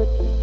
tricky.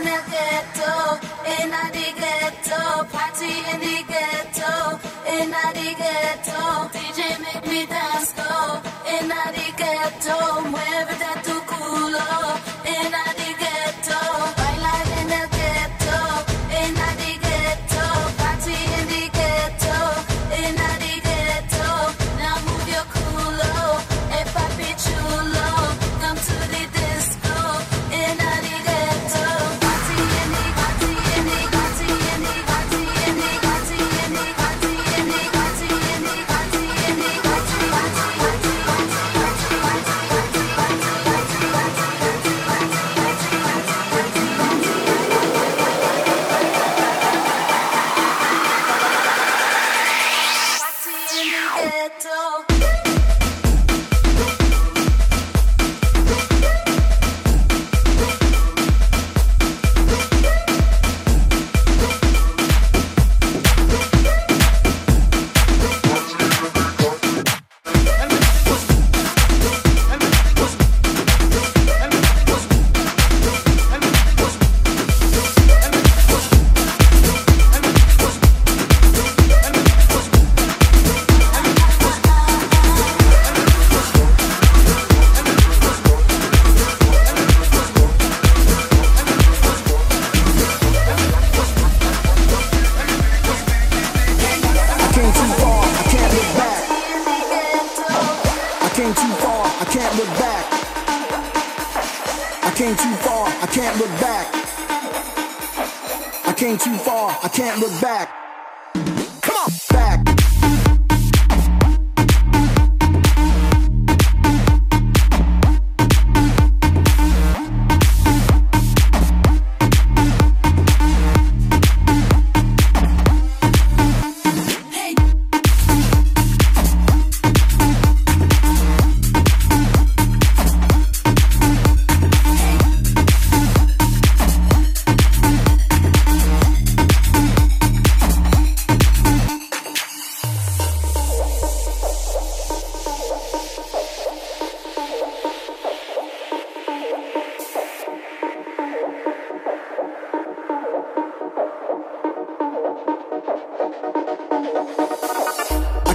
In the ghetto, in the ghetto, party in the ghetto, in the ghetto. DJ make me dance, in the ghetto, mueve tu culo, in the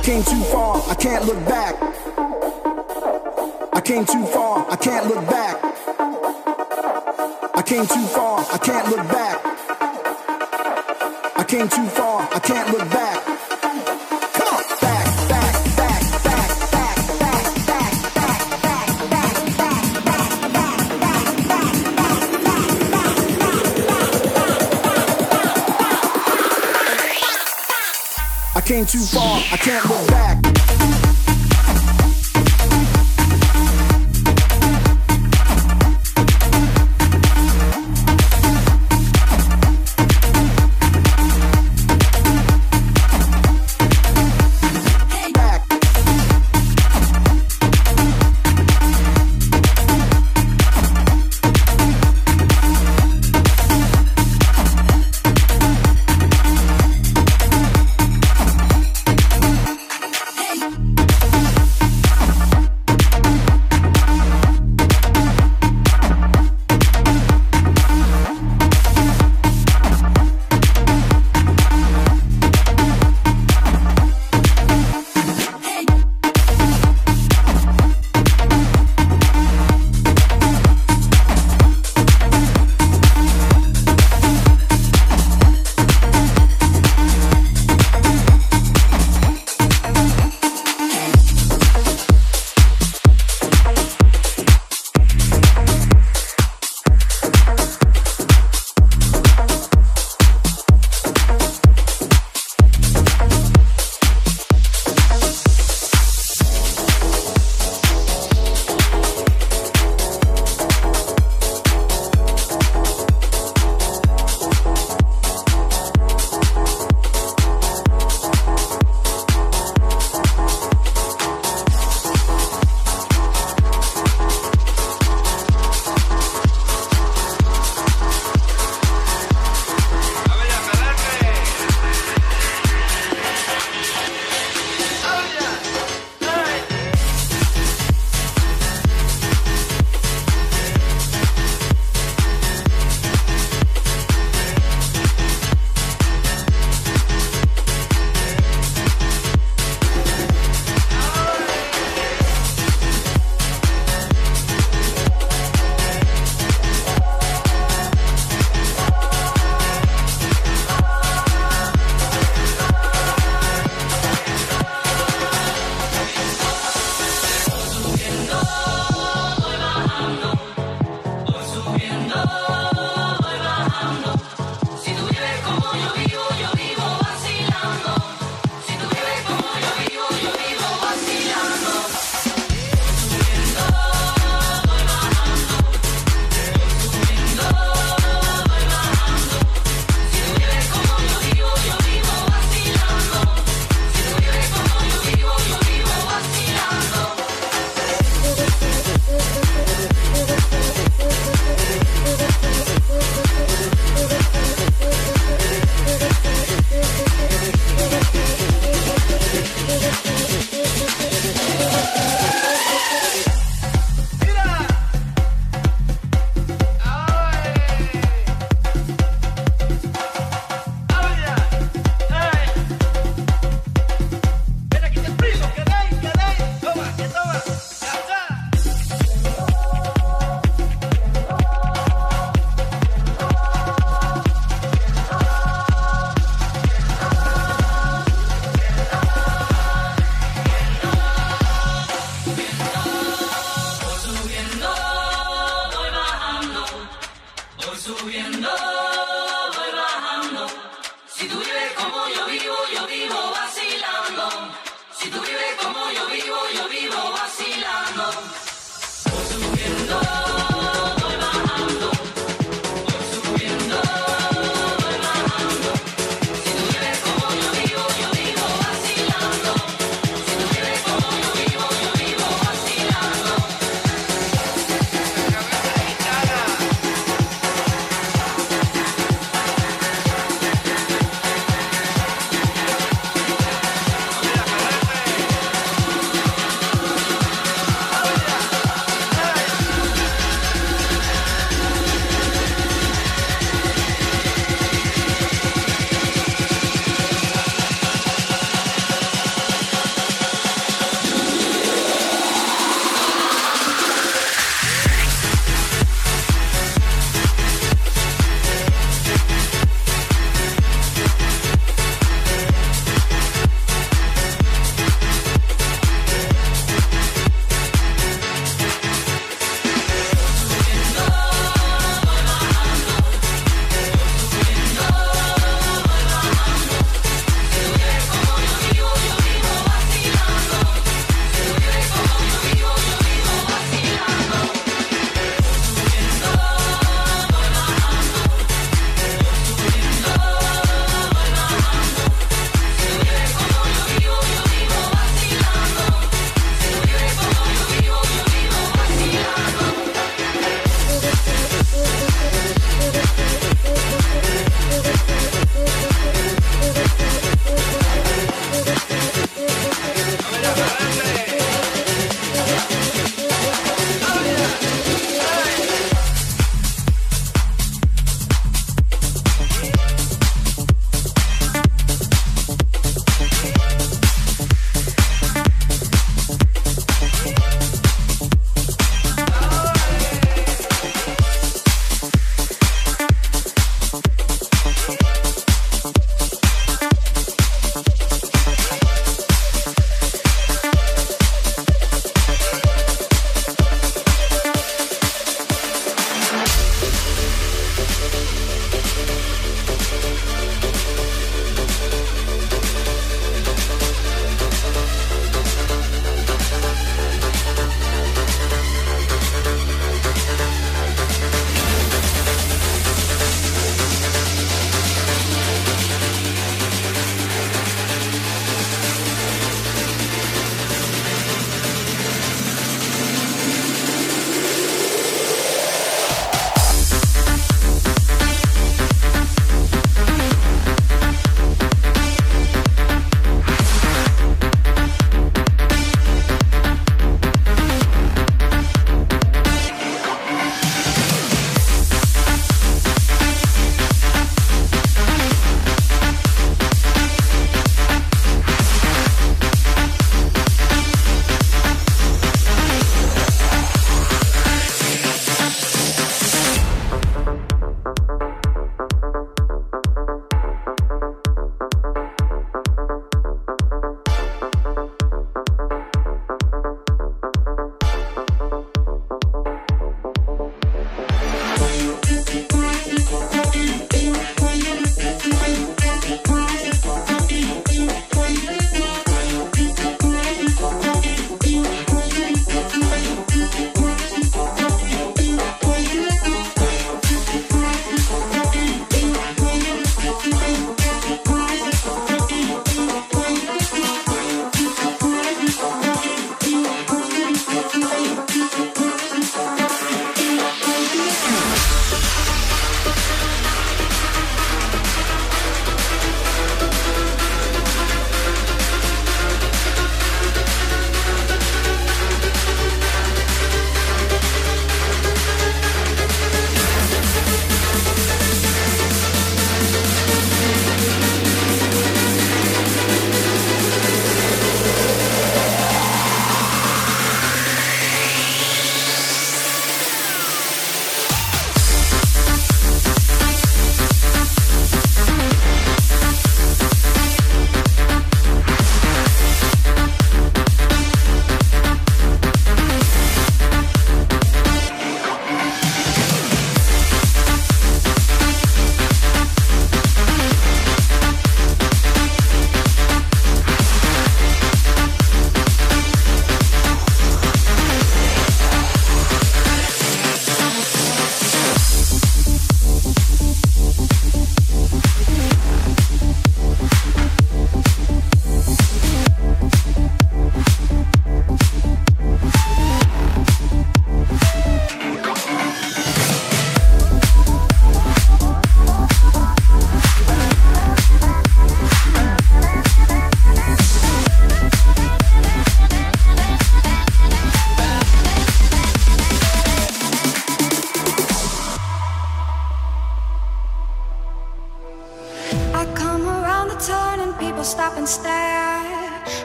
came too far, I can't look back. I came too far, I can't look back. I came too far, I can't look back. I came too far, I can't look back. Came too far, I can't look back.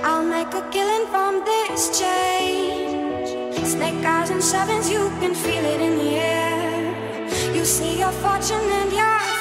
I'll make a killing from this change. Snake eyes and sevens, you can feel it in the air. You see your fortune and your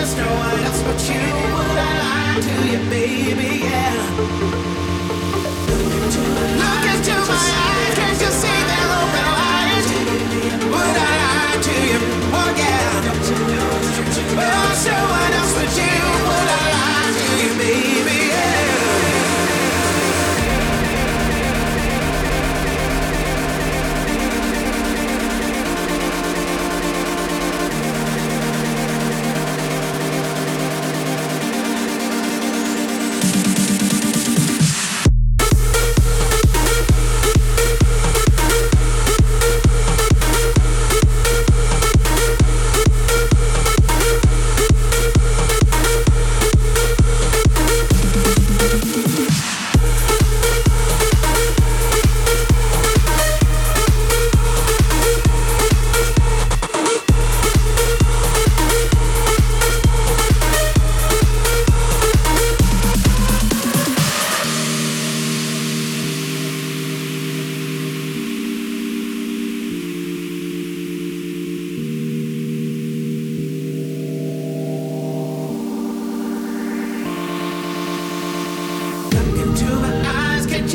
There's no one else but you. Would I lie to you, baby? Yeah.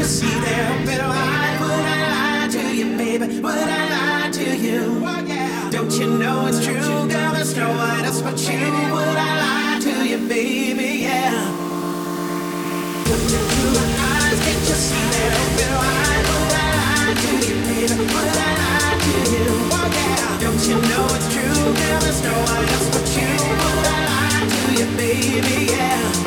See would I lie to you, baby? Would I lie to you? Don't you know it's true, girl? No one else but you. Would I lie to you, baby? Yeah. Look into eyes, can't you see oh, would I lie to you, baby? To you? Don't you know it's true, girl? There's no one else but you. Would I lie to you, baby? Yeah.